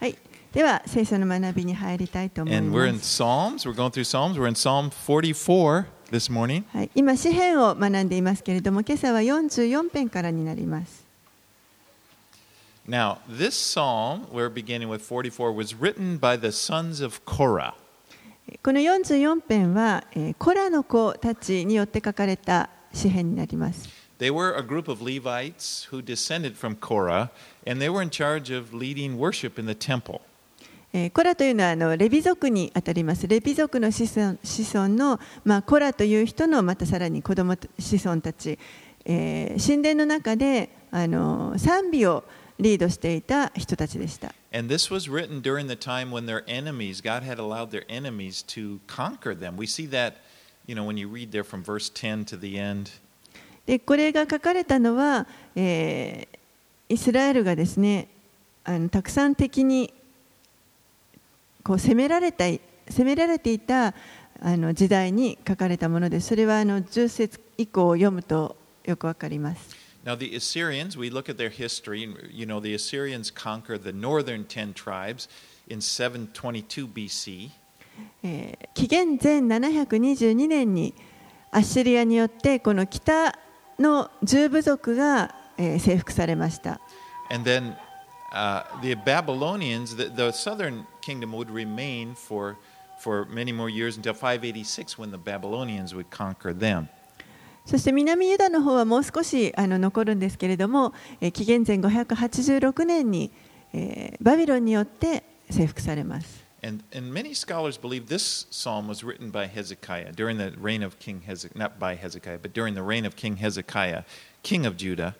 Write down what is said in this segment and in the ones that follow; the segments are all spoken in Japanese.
はい。では、聖書の学びに入りたいと思います。今、詩篇を学んでいますけれども、今朝は44編からになります。この44編は、コラの子たちによって書かれた詩篇になります。They were a group of Levites who descended from Korah, and they were in charge of leading worship in the temple. コラというのはあのレビ族にあたります。レビ族の子孫子孫の、まあ、コラという人のまたさらに子供子孫たち、えー、神殿の中であの賛美をリードしていた人たちでした。And this was written during the time when their enemies, God had allowed their enemies to conquer them. We see that, you know, when you read there from verse 10 to the end. でこれが書かれたのは、えーイスラエルがですねあのたくさん敵にこう攻められたい攻められていたあの時代に書かれたものですそれはあの10節以降を読むとよくわかります。Now, the Assyrians, we look at their history, you know, the Assyrians conquered the northern 10 tribes in 722 BC. えー紀元前722年にアッシリアによってこの北の十部族が征服されました。そして南ユダの方はもう少しあの残るんですけれども、え、紀元前586年に、え、バビロンによって征服されます。And, and many scholars believe this psalm was written by Hezekiah during the reign of King Hezekiah, not by Hezekiah, but during the reign of King Hezekiah, king of Judah.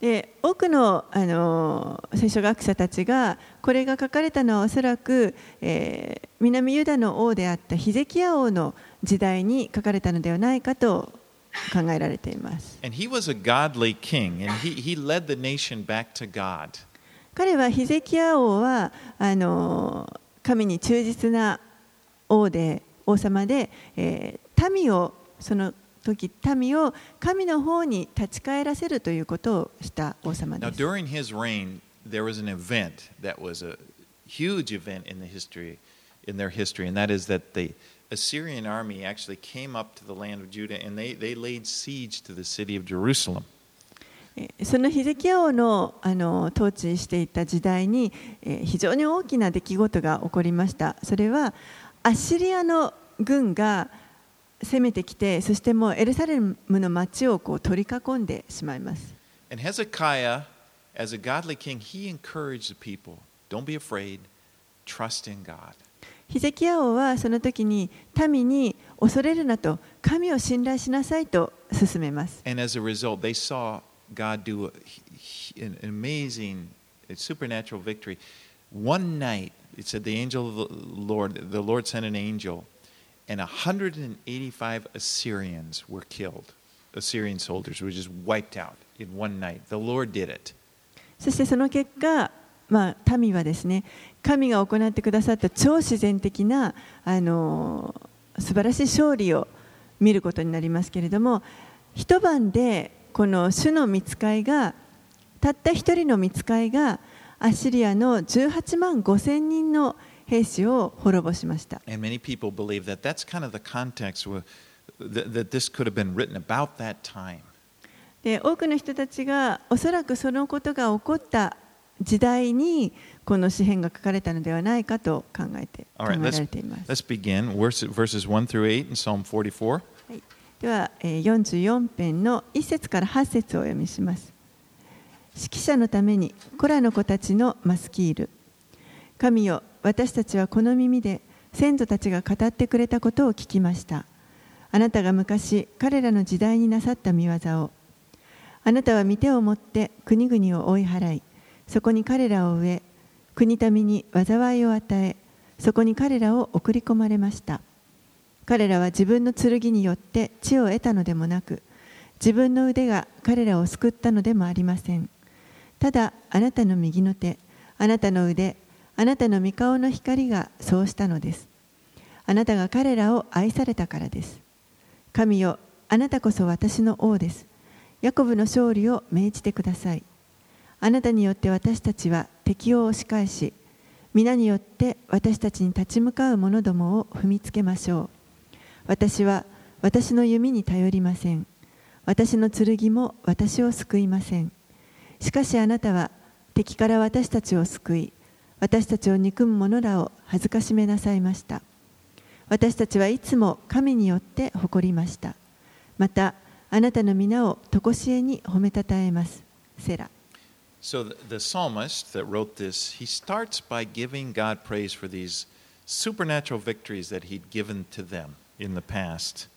で多くの、あのー聖書学者たちがこれが書かれたのはおそらく、えー南ユダの王であったヒゼキヤ王の時代に書かれたのではないかと考えられています。 And he was a godly king, and he, he led the nation back to God. 彼はヒゼキヤ王はあの 神に忠実な王で王様で、えー民をその時民を神の方に立ち返らせるということをした王様です Now, during his reign, there was an event that was a huge event in the history, in their history, and that is that the Assyrian army actually came up to the land of Judah and they, they laid siege to the city of Jerusalem. えーそのヒゼキヤ王のあの統治していた時代に、えー非常に大きな出来事が起こりました。それはアッシリアの軍が攻めてきて、そしてもうエルサレムの町をこう取り囲んでしまいます。And Hezekiah, as a godly king, he encouraged the people don't be afraid, trust in God. ヒゼキヤ王はその時に民に恐れるなと神を信頼しなさいと勧めます。And as a result, they saw God do a, an amazing a supernatural victory. One night, it said the angel of the Lord, the Lord sent an angel, and 185 Assyrians were killed. Assyrian soldiers were just wiped out in one night. The Lord did it. そしてその結果、まあ、民はですね神が行ってくださった超自然的なあの素晴らしい勝利を見ることになりますけれども一晩で この主の見つかいがたった一人の見つかいがアシリアの18万5千人の兵士を滅ぼしました。多くの人たちがおそらくそのことが起こった時代にこの詩篇が書かれたのではないかと考えて。ではえー44編の1節から8節をお読みします。指揮者のためにコラの子たちのマスキール。神よ、私たちはこの耳で先祖たちが語ってくれたことを聞きました。あなたが昔彼らの時代になさった見業を。あなたは御手を持って国々を追い払い、そこに彼らを植え、国民に災いを与え、そこに彼らを送り込まれました。彼らは自分の剣によって地を得たのでもなく、自分の腕が彼らを救ったのでもありません。ただ、あなたの右の手、あなたの腕、あなたの御顔の光がそうしたのです。あなたが彼らを愛されたからです。神よ、あなたこそ私の王です。ヤコブの勝利を命じてください。あなたによって私たちは敵を押し返し、皆によって私たちに立ち向かう者どもを踏みつけましょう私は私の弓に頼りません私の剣も私を救いませんしかしあなたは敵から私たちを救い私たちを憎む者らを恥ずかしめなさいました私たちはいつも神によって誇りましたまたあなたの皆を常しえに褒めたたえますセラ So the, psalmist that wrote this, he starts by giving God praise for these supernatural victories that he'd given to them in the past.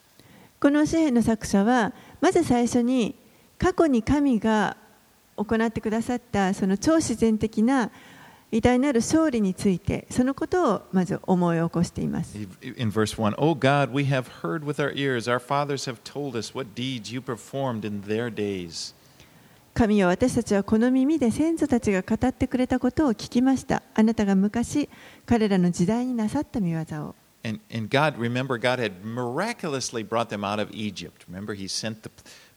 この詩篇の作者はまず最初に過去に神が行ってくださったその超自然的な偉大なる勝利についてそのことをまず思い起こしています。In verse 1, Oh God, we have heard with our ears, our fathers have told us what deeds you performed in their days. 神よ私たちはこの耳で先祖たちが語ってくれたことを聞きました。あなたが昔彼らの時代になさった見業を。And, and God, remember, God had miraculously brought them out of Egypt. Remember, He sent the,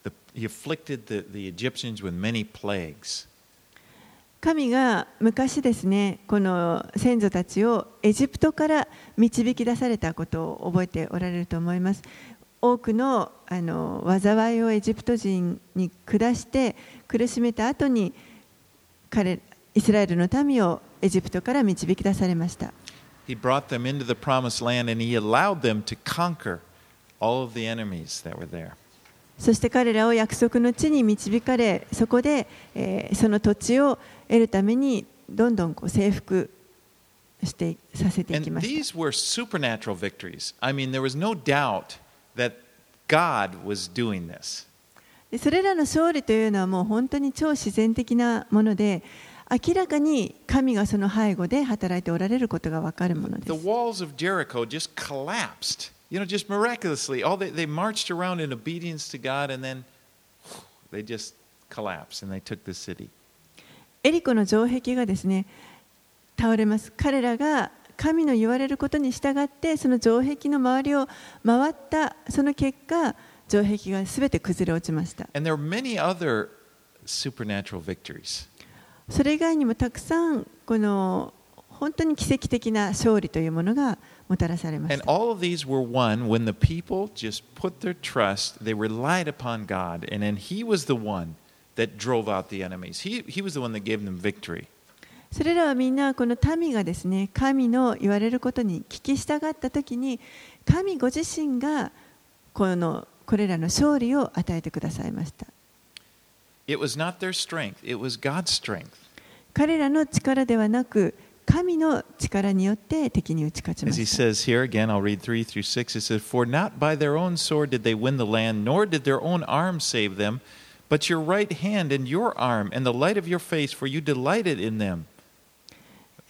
the He afflicted the, the Egyptians with many plagues. 神が昔ですねこの先祖たちをエジプトから導き出されたことを覚えておられると思います多くのあの災いをエジプト人に下して苦しめた後に彼イスラエルの民をエジプトから導き出されました He brought them into the promised land and He allowed them to conquer all of the enemies that were there. そして彼らを約束の地に導かれそこで、えーその土地を得るためにどんどんこう征服してさせていきました these were supernatural victories. I mean, there was no doubt that God was doing this. でそれらの勝利というのはもう本当に超自然的なもので明らかに神がその背後で働いておられることが分かるものです。ジリコの城壁が崩れた。倒れます彼らが神の言われることに従ってその城壁の周りを回ったその結果城壁がすべて崩れ落ちました。それ以外にもたくさんこの本当に奇跡的な勝利というものがもたらされました。それらはみんなこの民がですね、神の言われることに聞き従った時に、神ご自身がこ,のこれらの勝利を与えてくださいました。It was not their strength, it was God's strength. 彼らの力ではなく神の力によって敵に打ち勝ちま As he した says here, again, I'll read 3 through 6. It says, For not by their own sword did they win the land, nor did their own arm save them, but your right hand and your arm and the light of your face, for you delighted in them.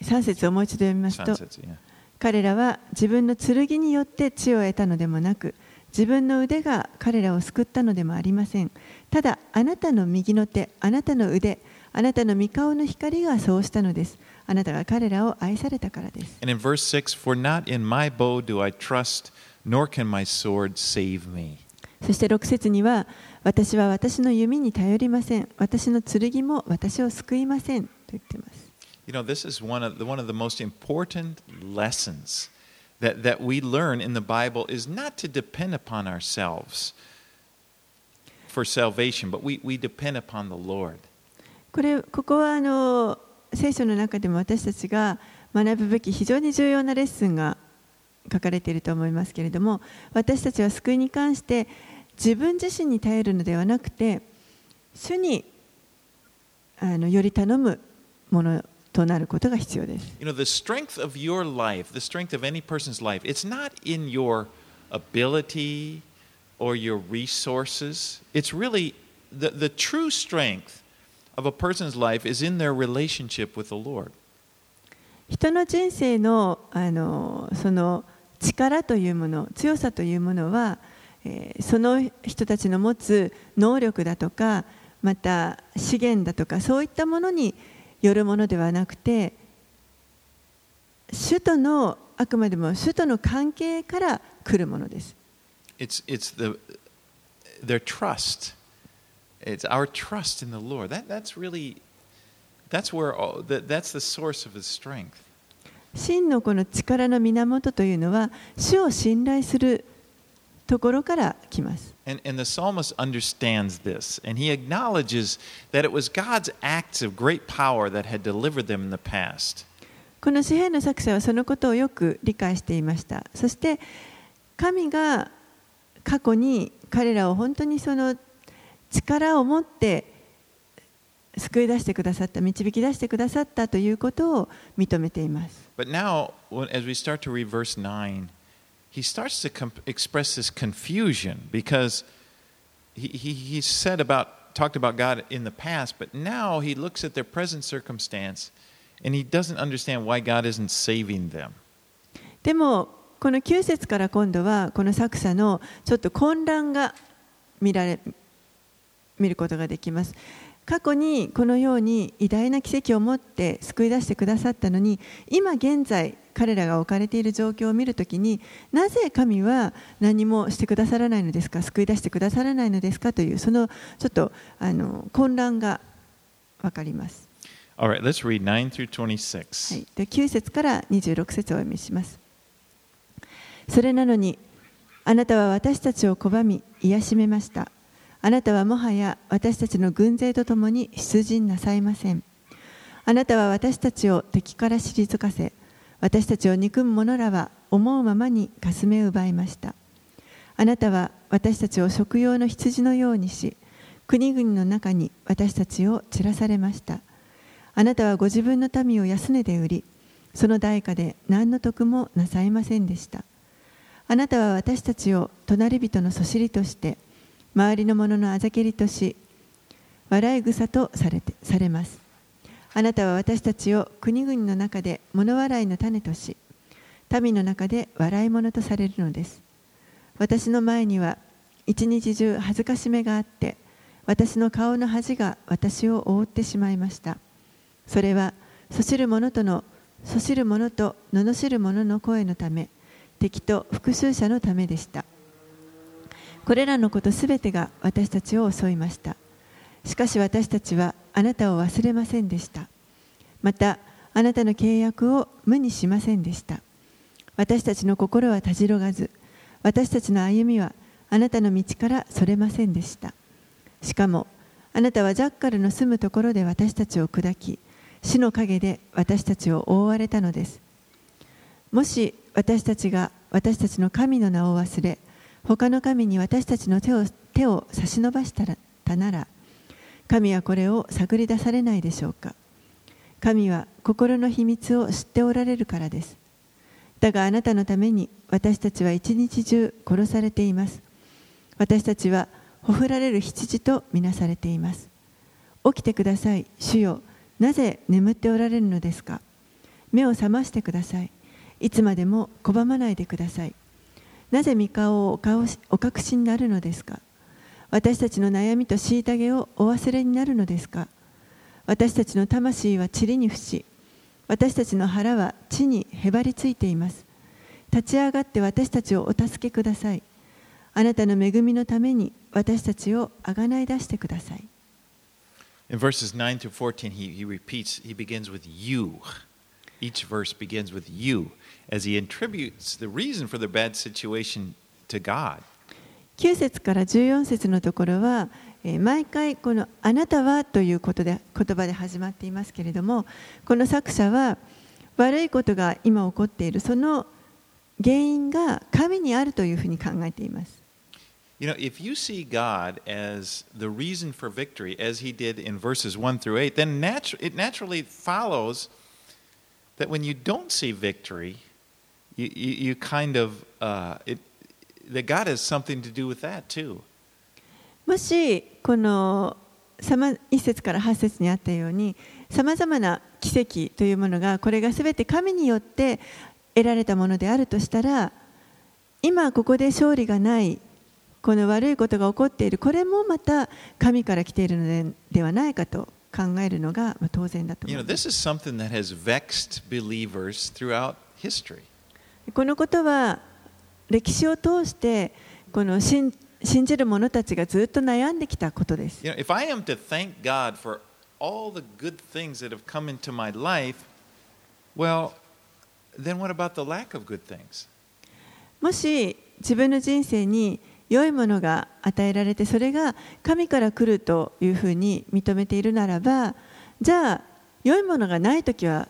3節をもう一度読みますと Sunsets, yeah. 彼らは自分の剣によって地を得たのでもなく自分の腕が彼らを救ったのでもありません ただあなたの右の手あなたの腕あなたの御顔の光がそうしたのですあなたが彼らを愛されたからです And in verse 6, For not in my bow do I trust, nor can my sword save me. そして6節には私は私の弓に頼りません私の剣も私を救いませんと言っています You know, this is one of the, one of the most important lessons that, that we learn in the Bible is not to depend upon ourselves for salvation, but we, we depend upon the Lord. これここはあの聖書の中でも私たちが学ぶべき非常に重要なレッスンが書かれていると思いますけれども私たちは救いに関して自分自身に頼るのではなくて主にあのより頼むものとなることが必要です。You know, the strength of your life, the strength of any person's life, it's not in your ability or your resources. It's really the, the true strength of a person's life is in their relationship with the Lord. 人の人生のあのその力というもの強さというものは、えーその人たちの持つ能力だとかまた資源だとかそういったものによるものではなくて主とのあくまでも主との関係から来るものです。It's, it's the, their trust. It's our trust in the Lord. That, that's really, that's where, all, that, that's the source of his strength. 真のこの力の源というのは主を信頼するところから来ます。And, and the psalmist understands this, and he acknowledges that it was God's acts of great power that had delivered them in the past. この詩篇の作者はそのことをよく理解していました。そして神が 過去に彼らを本当にその力を持って救い出してくださった、導き出してくださったということを認めています。But now, as we start to read verse 9, he starts to express this confusion because he, he, he said about, talked about God in the past, but now he looks at their present circumstance and he doesn't understand why God isn't saving them. でも、この9節から今度はこの作者のちょっと混乱が見られ見ることができます。過去にこのように偉大な奇跡を持って救い出してくださったのに今現在彼らが置かれている状況を見るときになぜ神は何もしてくださらないのですか？救い出してくださらないのですか？というそのちょっとあの混乱が分かります。Right, let's read 9 through 26. はい、で9節から26節をお読みします。それなのにあなたは私たちを拒み癒しめました。あなたはもはや私たちの軍勢とともに出陣なさいません。あなたは私たちを敵から退かせ、私たちを憎む者らは思うままにかすめ奪いました。あなたは私たちを食用の羊のようにし、国々の中に私たちを散らされました。あなたはご自分の民を安値で売り、その代価で何の得もなさいませんでした。あなたは私たちを隣人のそしりとして、周りの者のあざけりとし笑い草とされてされます。あなたは私たちを国々の中で物笑いの種とし民の中で笑い者とされるのです。私の前には一日中恥ずかしめがあって私の顔の恥が私を覆ってしまいました。それはそしる者とのそしる者と罵る者の声のため敵と復讐者のためでした。これらのことすべてが私たちを襲いました。しかし私たちはあなたを忘れませんでした。またあなたの契約を無にしませんでした。私たちの心はたじろがず。私たちの歩みはあなたの道からそれませんでした。しかもあなたはジャッカルの住むところで私たちを砕き死の陰で私たちを覆われたのです。もし私たちが私たちの神の名を忘れ他の神に私たちの手を手を差し伸ばしたなら神はこれを探り出されないでしょうか。神は心の秘密を知っておられるからです。だがあなたのために私たちは一日中殺されています。私たちはほふられる羊とみなされています。起きてください。主よなぜ眠っておられるのですか。目を覚ましてください。いつまでも拒まないでください。なぜ御顔をお隠しになるのですか？私たちの悩みと虐げをお忘れになるのですか？私たちの魂は塵に伏し私たちの腹は地にへばりついています。立ち上がって私たちをお助けください。あなたの恵みのために私たちをあがない出してください。In verses 9 to 14, he, he repeats, he begins with you. Each verse begins with you. as he attributes the reason for the bad situation to God. 9節から14節のところは、えー、毎回この「あなたは」ということで言葉で始まっていますけれどもこの作者は悪いことが今起こっているその原因が神にあるというふうに考えています。You know, if you see God as the reason for victory, as he did in verses 1 through 8, then natu it naturally follows that when you don't see victory, you, you, you kind of, uh, it, that God has something to do with that too. もしこの1節から8節にあったようにさまざまな奇跡というものがこれがすべて神によって得られたものであるとしたら今ここで勝利がないこの悪いことが起こっているこれもまた神から来ているのでではないかと考えるのが当然だと思います。You know, このことは歴史を通してこの信,じる者たちがずっと悩んできたことです。もし自分の人生に良いものが与えられて、それが神から来るというふうに認めているならば、じゃあ良いものがないときは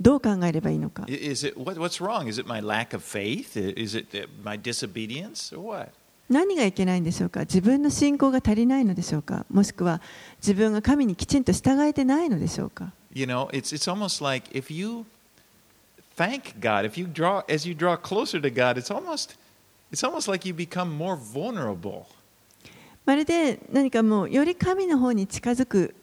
どう考えればいいのか Is it what, what's wrong? Is it my lack of faith? Is it uh, my disobedience or what? 何がいけないんでしょうか自分の信仰が足りないのでしょうかもしくは自分が神にきちんと従えてないのでしょうか You know, it's it's almost like if you thank God, if you draw as you draw closer to God, it's almost it's almost like you become more vulnerable. まるで何かもうより神の方に近づく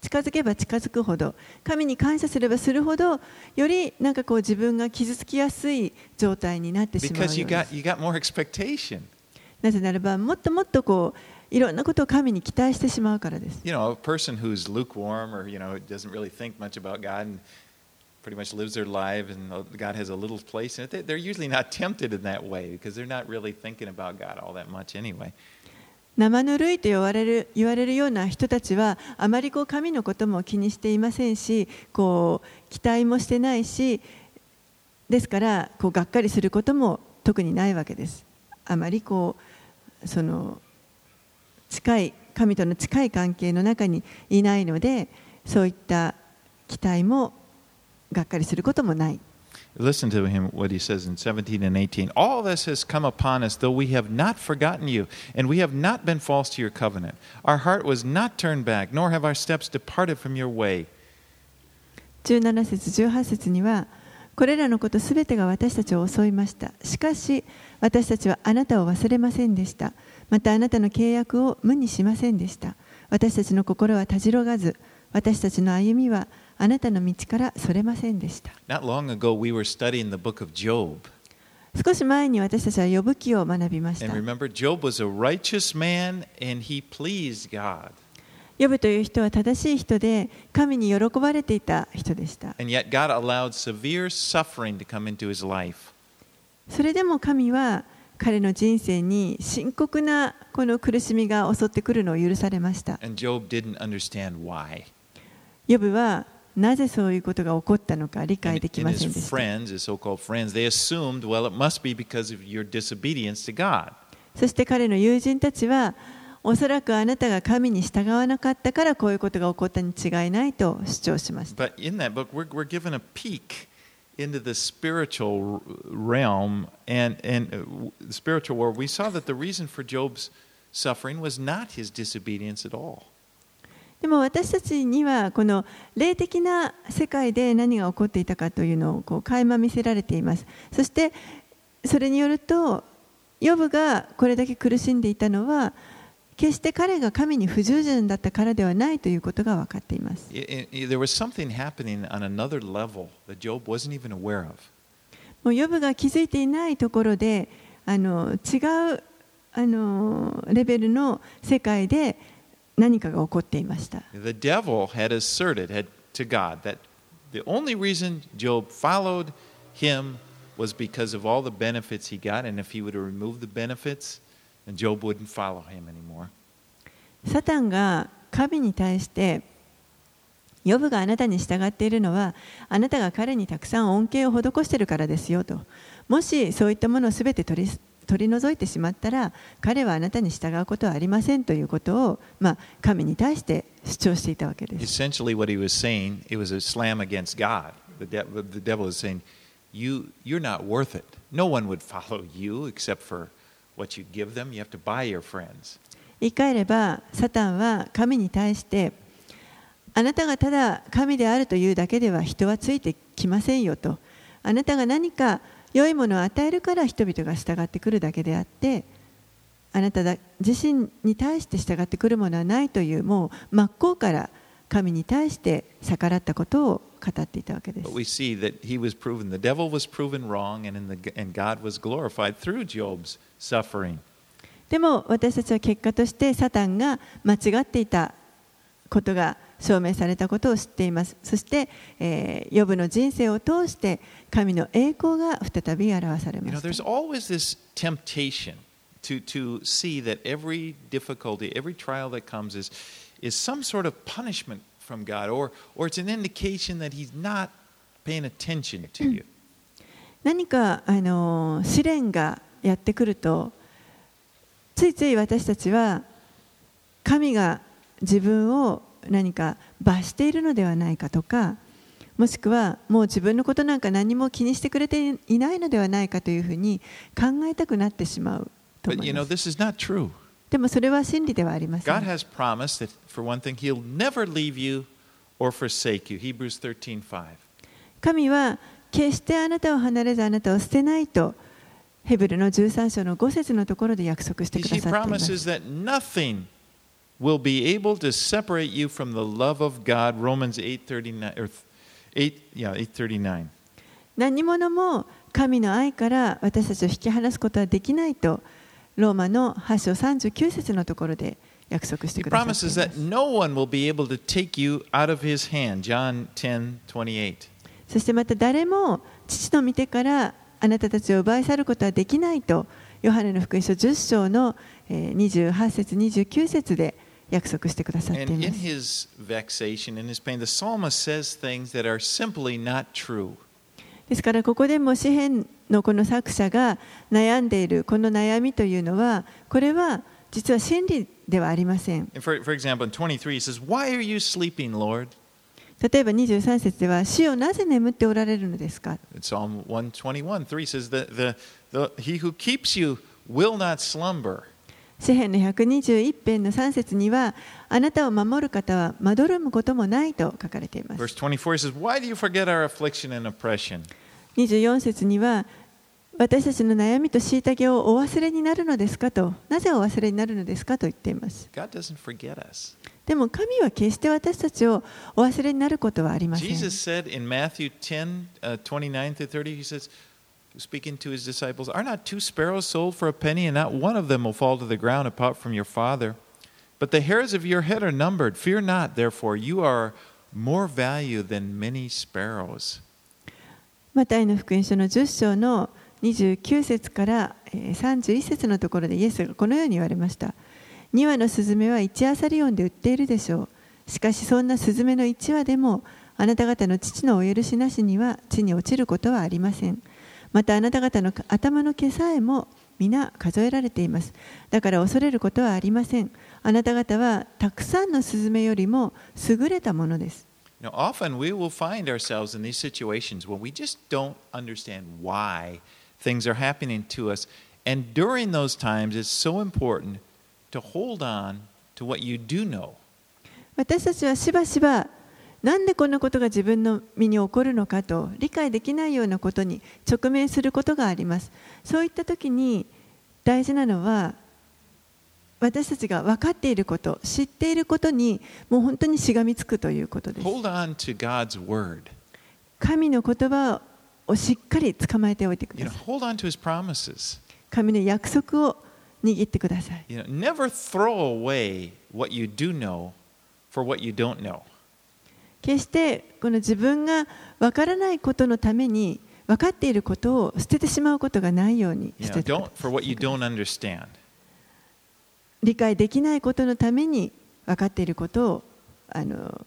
近づけば近づくほど神に感謝すればするほどよりなんかこう自分が傷つきやすい状態になってしまう you す you got. なぜならばもっともっとこういろんなことを神に期待してしまうからです You know, a person who's lukewarm or you know doesn't really think much about God and pretty much lives their life and God has a little place in it. they- They're usually not tempted in that way because they're not really thinking about God all that much anyway. 生ぬるいと言われる言われるような人たちはあまりこう神のことも気にしていませんしこう期待もしてないしですからこうがっかりすることも特にないわけです。あまりこうその近い神との近い関係の中にいないのでそういった期待もがっかりすることもない。Listen to him what he says in 17 and 18. All this has come upon us, though we have not forgotten you, and we have not been false to your covenant. Our heart was not turned back, nor have our steps departed from your way. 17節18節にはこれらのことすべてが私たちを襲いましたしかし私たちはあなたを忘れませんでしたまたあなたの契約を無にしませんでした私たちの心はたじろがず私たちの歩みは あなたの道からそれませんでした。少し前に私たちは呼ぶ記を学びました。呼ぶという人は正しい人で、神に喜ばれていた人でした。それでも神は彼の人生に深刻なこの苦しみが襲ってくるのを許されました。呼ぶは、なぜそういうことが起こったのか理解できませんでした。Friends, そして彼の友人たちは、おそらくあなたが神に従わなかったからこういうことが起こったに違いないと主張しました。Book, we're, we're and, and, uh, 彼の友人たちは、でも私たちにはこの霊的な世界で何が起こっていたかというのをこう垣間見せられています。そしてそれによるとヨブがこれだけ苦しんでいたのは決して彼が神に不従順だったからではないということが分かっています。もうヨブが気づいていないところであの違うあのレベルの世界で何かが起こっていました。The devil had asserted had, to God that the only reason Job followed him was because of all the benefits he got, and if he would have removed the benefits, then Job wouldn't follow him anymore. サタンが神に対してヨブがあなたに従っているのはあなたが彼にたくさん恩恵を施しているからですよともしそういったものをすべて取り取り除いてしまったら彼はあなたに従うことはありませんということを、ま、神に対して主張していたわけです。言い換えれば、サタンは神に対してあなたがただ神であるというだけでは人はついてきませんよと。あなたが何か良いものを与えるから人々が従ってくるだけであってあなただ自身に対して従ってくるものはないというもう真っ向から神に対して逆らったことを語っていたわけです But we see that he was proven, the devil was proven wrong, and, in the, and God was glorified through Job's suffering. でも私たちは結果としてサタンが間違っていたことが証明されたことを知っていますそして、えー、ヨブの人生を通して神の栄光が再び表され You ま know, した there's always this temptation to, to see that every difficulty, every trial that comes is, is some sort of punishment from God, or, or it's an indication that He's not paying attention to you. 何かあの試練がやってくるとついつい私たちは神が自分を何か罰しているのではないかとかもしくはもう自分のことなんか何も気にしてくれていないのではないかというふうに考えたくなってしまうと思います。this is not true. でもそれは真理ではありませ God ん。has promised that, for one thing, He'll never leave you or forsake you. Hebrews 13:5. 神は決してあなたを離れずあなたを捨てないとヘブルの13章の5節のところで約束してくださっています。promises that nothing will be able to separate you from the love of God. Romans 8:39 or 8 yeah, 8:39. 何者も神の愛から私たちを引き離すことはできないとローマの8章39節のところで約束してください promises ま that す。no one will be able to take you out of his hand. John 10:28. そしてまた誰も父の御手からあなたたちを奪い去ることはできないとヨハネの福音書10章のえー28節29節で約束してくださってい And ま in す。his vexation, in his pain, the psalmist says things that are simply not true. ですからここでも詩篇のこの作者が悩んでいるこの悩みというのはこれは実は真理ではありません。And for, for example, in 23, he says, Why are you sleeping, Lord? 例えば23節では死をなぜ眠っておられるのですか In Psalm 121, 3 says, the, the, the, He who keeps you will not slumber. 詩篇の121編の3節にはあなたを守る方はまどろむこともないと書かれています Verse 24 he says, Why do you forget our affliction and oppression? 24節には私たちの悩みと虐げをお忘れになるのですかとなぜお忘れになるのですかと言っています God doesn't forget us. でも神は決して私たちをお忘れになることはありません Jesus said in Matthew 10, uh, 29 through 30, he says, speaking to his disciples, Are not two sparrows sold for a penny, and not one of them will fall to the ground apart from your Father? But the hairs of your head are numbered. Fear not, therefore, you are more value than many sparrows. マタイの福音書の10章の29節から31節のところでイエスがこのように言われました。2羽のスズメは1アサリオンで売っているでしょう。しかしそんなスズメの1羽でもあなた方の父のお許しなしには地に落ちることはありません。またあなた方の頭の毛さえも皆数えられています。だから恐れることはありません。あなた方はたくさんのスズメよりも優れたものです。Now, often we will find ourselves in these situations when we just don't understand why things are happening to us. And during those times, it's so important to hold on to what you do know. 私たちはしばしばなんでこんなことが自分の身に起こるのかと理解できないようなことに直面することがありますそういった時に大事なのは私たちが分かっていること知っていることにもう本当にしがみつくということです Hold on to God's word. 神の言葉をしっかり捕まえておいてください hold on to his promises. 神の約束を握ってください You know, never throw away what you do know for what you don't know. 決してこの自分が分からないことのために分かっていることを捨ててしまうことがないようにしてください.理解できないことのために分かっていることをあの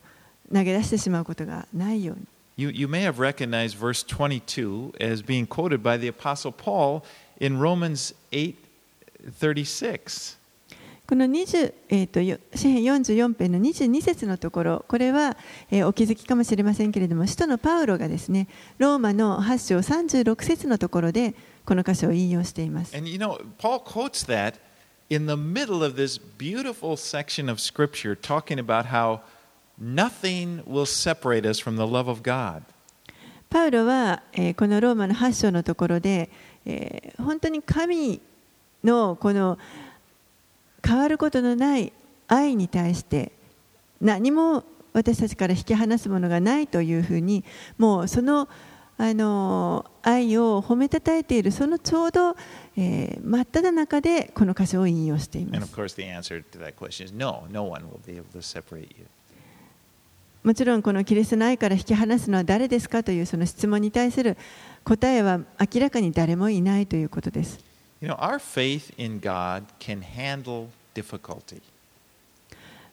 投げ出してしまうことがないように You, you may have recognized verse 22 as being quoted by the Apostle Paul in Romans 8:36. この20、えー、とよ詩編44編の22節のところこれは、えーお気づきかもしれませんけれども使徒のパウロがですねローマの8章36節のところでこの箇所を引用しています。And you know, Paul quotes that in the middle of this beautiful section of scripture talking about how nothing will separate us from the love of God. パウロは、えーこのローマの8章のところで、えー本当に神のこの変わることのない愛に対して何も私たちから引き離すものがないというふうにもうそのあの愛を褒めたたえているそのちょうど、えー真っ只中でこの箇所を引用しています no, no. もちろんこのキリストの愛から引き離すのは誰ですかというその質問に対する答えは明らかに誰もいないということです。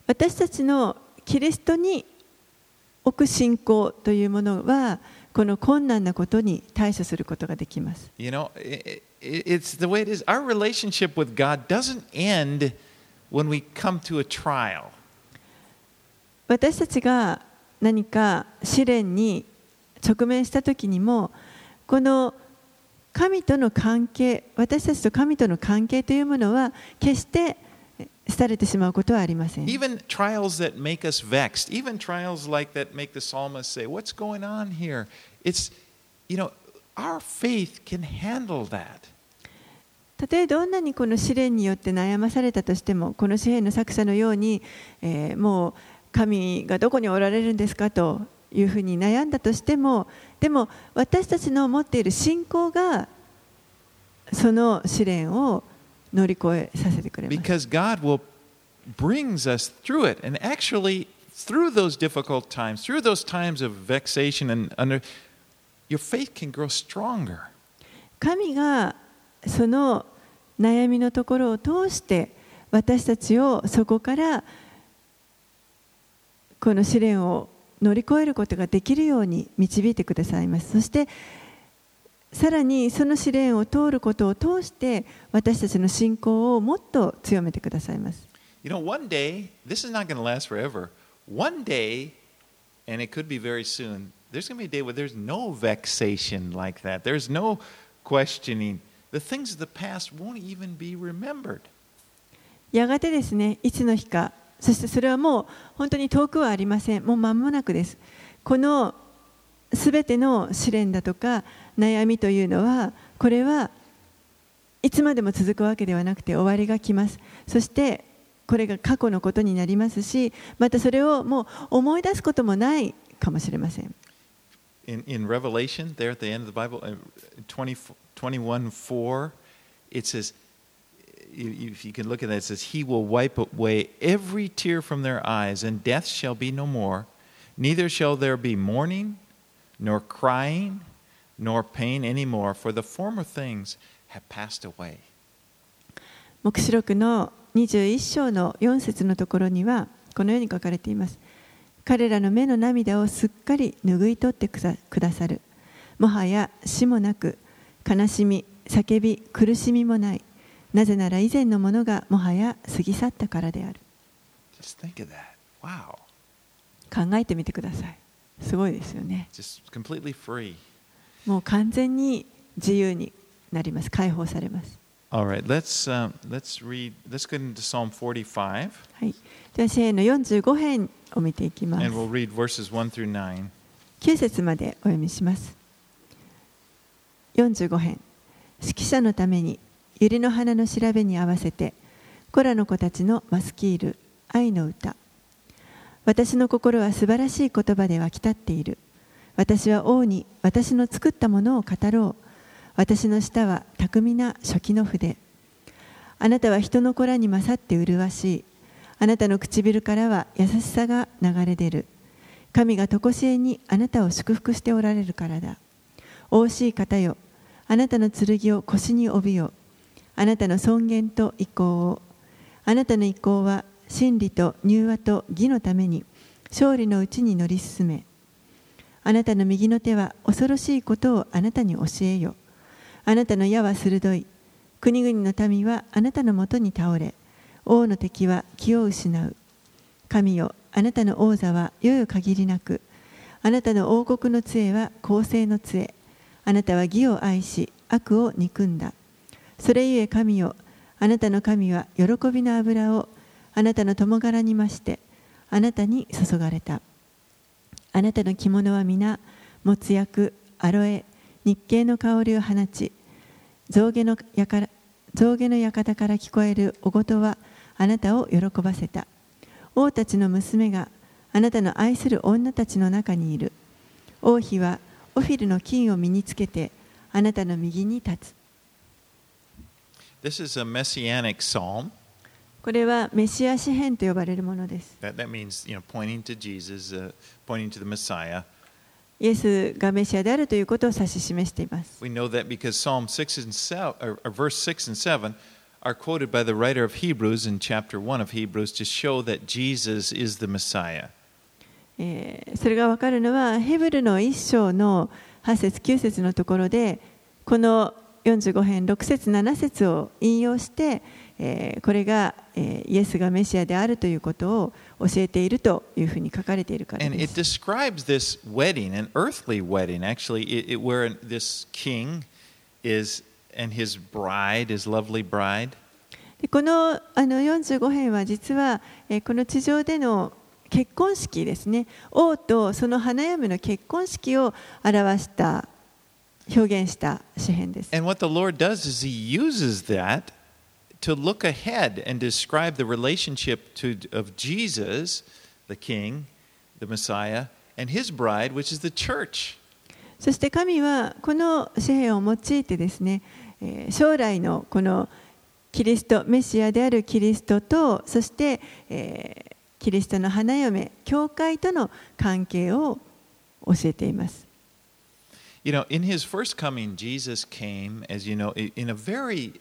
私たちのキリストに置く信仰というものはこの困難なことに対処することができます。私たちが何か試練に直面したときにもこの神との関係私たちと神との関係というものは決して廃れてしまうことはありません Even trials that make us vexed, even trials like that make the psalmist say, What's going on here? It's, you know, our faith can handle that. たとえどんなにこの試練によって悩まされたとしてもこの詩篇の作者のように、えーもう神がどこにおられるんですかというふうに悩んだとしてもでも私たちの持っている信仰がその試練を乗り越えさせてくれます。Because God will brings us through it. And actually, through those difficult times, through those times of vexation and under, your faith can grow stronger. 神がその悩みのところを通して私たちをそこからこの試練を乗り越えることができるように導いてくださいますそしてさらにその試練を通ることを通して私たちの信仰をもっと強めてくださいます You know, one day, this is not going to last forever. One day, and it could be very soon, there's going to be a day where there's no vexation like that. There's no questioning. The things of the past won't even be remembered. やがてですねいつの日かそしてそれはもう本当に遠くはありません。もう間もなくです。このすべての試練だとか悩みというのはこれはいつまでも続くわけではなくて終わりが来ます。そしてこれが過去のことになりますしまたそれをもう思い出すこともないかもしれません。In, in Revelation, there at the end of the Bible, 21:4, it says, if you can look at that, it says, He will wipe away every tear from their eyes, and death shall be no more. Neither shall there be mourning, nor crying, nor pain any more, for the former things have passed away. 黙示録の21章の4節のところにはこのように書かれています彼らの目の涙をすっかり拭い取ってくだくださるもはや死もなく悲しみ叫び苦しみもないなぜなら以前のものがもはや過ぎ去ったからである。考えてみてください。すごいですよね。もう完全に自由になります。解放されます。はい。では、支援の45編を見ていきます。9節までお読みします。45編。指揮のために。百合の花の調べに合わせてコラの子たちのマスキール愛の歌。私の心は素晴らしい言葉で湧き立っている。私は王に私の作ったものを語ろう。私の舌は巧みな初期の筆。あなたは人の子らに勝って麗しい。あなたの唇からは優しさが流れ出る。神が常しえにあなたを祝福しておられるからだ。惜しい方よ、あなたの剣を腰に帯よ。あなたの尊厳と意向を。あなたの意向は真理と柔和と義のために勝利のうちに乗り進め。あなたの右の手は恐ろしいことをあなたに教えよ。あなたの矢は鋭い。国々の民はあなたのもとに倒れ、王の敵は気を失う。神よあなたの王座はよよ限りなくあなたの王国の杖は公正の杖あなたは義を愛し悪を憎んだそれゆえ神よあなたの神は喜びの油をあなたの友柄に増してあなたに注がれた。あなたの着物は皆もつ薬アロエ日系の香りを放ち象牙の象牙の館から聞こえるお言はあなたを喜ばせた。王たちの娘があなたの愛する女たちの中にいる。王妃はオフィルの金を身につけてあなたの右に立つ。This is a messianic psalm. これはメシア詩編と呼ばれるものです That, that means, you know, pointing to Jesus, uh, pointing to the Messiah. イエスがメシアであるということを指し示しています We know that because Psalm 6 and 7, or, or verse 6 and 7 are quoted by the writer of Hebrews in chapter 1 of Hebrews to show that Jesus is the Messiah. えーそれがわかるのはヘブルの1章の8節9節のところでこの 45編6節7節を引用して、えー、これが、えー、イエスがメシアであるということを教えているというふうに書かれているからです。この,あの45編は実は、えー、この地上での結婚式ですね王とその花嫁の結婚式を表した。表現した詩編です。And what the Lord does is He uses that to look ahead and describe the relationship to, of Jesus, the King, the Messiah, and His bride, which is the church. そして神はこの詩篇を用いてですね、えー将来のこのキリストメシアであるキリストとそして、えーキリストの花嫁教会との関係を教えています。You know, in His first coming, Jesus came, as you know, i- in a very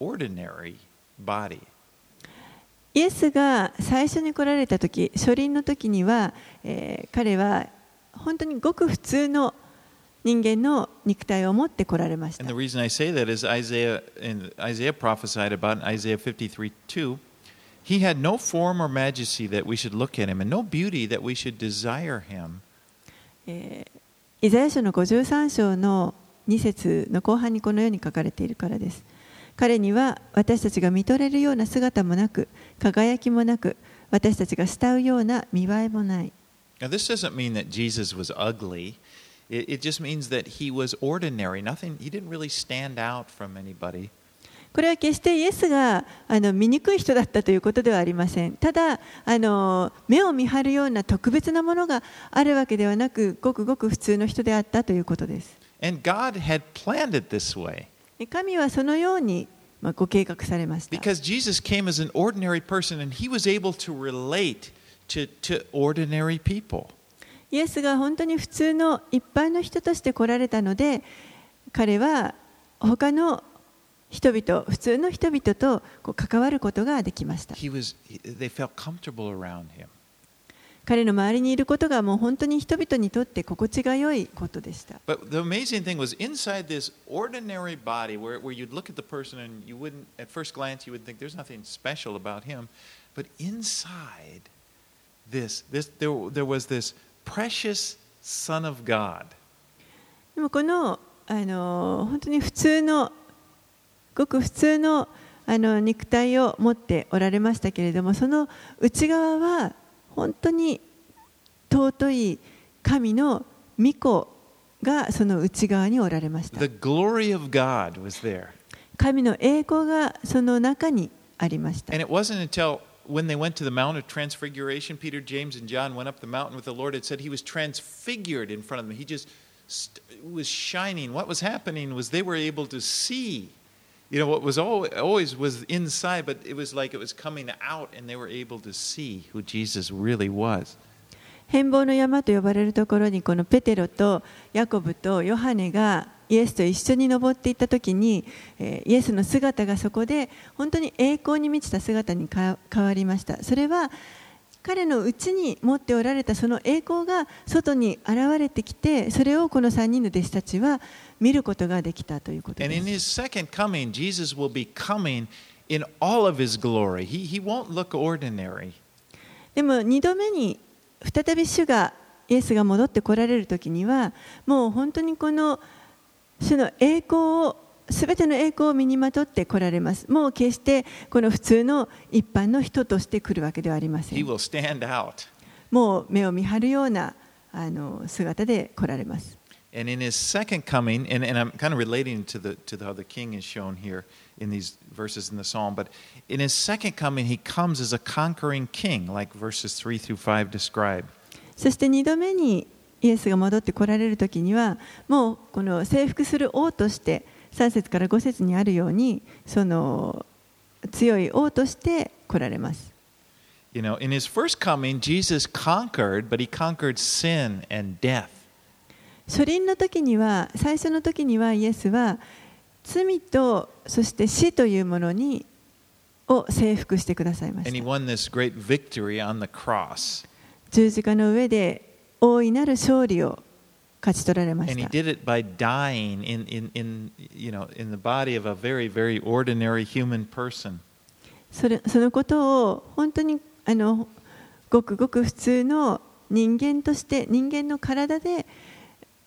ordinary body. イエスが最初に来られた時初臨の時には、えー彼は本当にごく普通の人間の肉体を持って来られました And the reason I say that is Isaiah and Isaiah prophesied about in Isaiah 53 2. He had no form or majesty that we should look at him, and no beauty that we should desire him. えー イザヤ書の53章の2節の後半にこのように書かれているからです。彼には私たちが見とれるような姿もなく、輝きもなく、私たちが慕うような見栄えもない。Now, this doesn't mean that Jesus was ugly. It, it just means that he was ordinary. Nothing, he didn't really stand out from anybody. これは決してイエスがあの醜い人だったということではありません。ただあの、目を見張るような特別なものがあるわけではなく、ごくごく普通の人であったということです。And God had planned it this way で神はそのように、まあ、ご計画されました。because Jesus came as an ordinary person and he was able to relate to, to ordinary people. イエスが本当に普通の一般の人として来られたので彼は他の人々普通の人々とこう関わることができました.彼の周りにいることがもう本当に人々にとって心地が良いことでした But the amazing thing was inside this ordinary body where, where you'd look at the person and you wouldn't, at first glance, you would think there's nothing special about him. But inside this, this there, there was this precious Son of God. でもこのあの本当に普通のごく普通のあの肉体を持っておられましたけれどもその内側は本当に尊い神の御子がその内側におられました The glory of God was there. 神の栄光がその中にありました And it wasn't until when they went to the Mount of Transfiguration, Peter, James, and John went up the mountain with the Lord. It said he was transfigured in front of them. He just st- was shining. What was happening was they were able to see. You know, what was always was inside, but it was like it was coming out, and they were able to see who Jesus really was. 変貌の山と呼ばれるところにこのペテロとヤコブとヨハネがイエスと一緒に登っていった時に、イエスの姿がそこで本当に栄光に満ちた姿に変わりましたそれは彼の内に持っておられたその栄光が外に現れてきてそれをこの3人の弟子たちは見ることができたということです in all of his glory. He, he won't look ordinary. でも2度目に再び主がイエスが戻ってこられる時にはもう本当にこの主の栄光をすべての栄光を身にまとって来られます。もう決してこの普通の一般の人として来るわけではありません。もう目を見張るようなあの姿で来られます。そして2度目にイエスが戻って来られる時には、もうこの征服する王として、3節から5節にあるようにその強い王として来られます。You know, in his first coming, Jesus conquered, but he conquered sin and death. 初臨の時には最初の時にはイエスは罪とそして死というものにを征服してくださいま And he した won this great victory on the cross. 十字架の上で大いなる勝利を勝ち取られました。それそのことを本当にあのごくごく普通の人間として人間の体で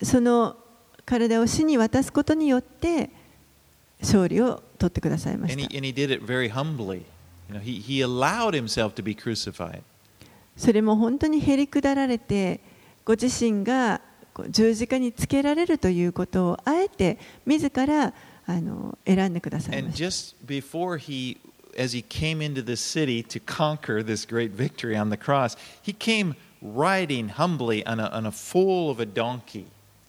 その体を死に渡すことによって勝利を取ってくださいました。それも本当にへりくだられてご自身が十字架につけられるということをあえて自らあの選んでくださいた。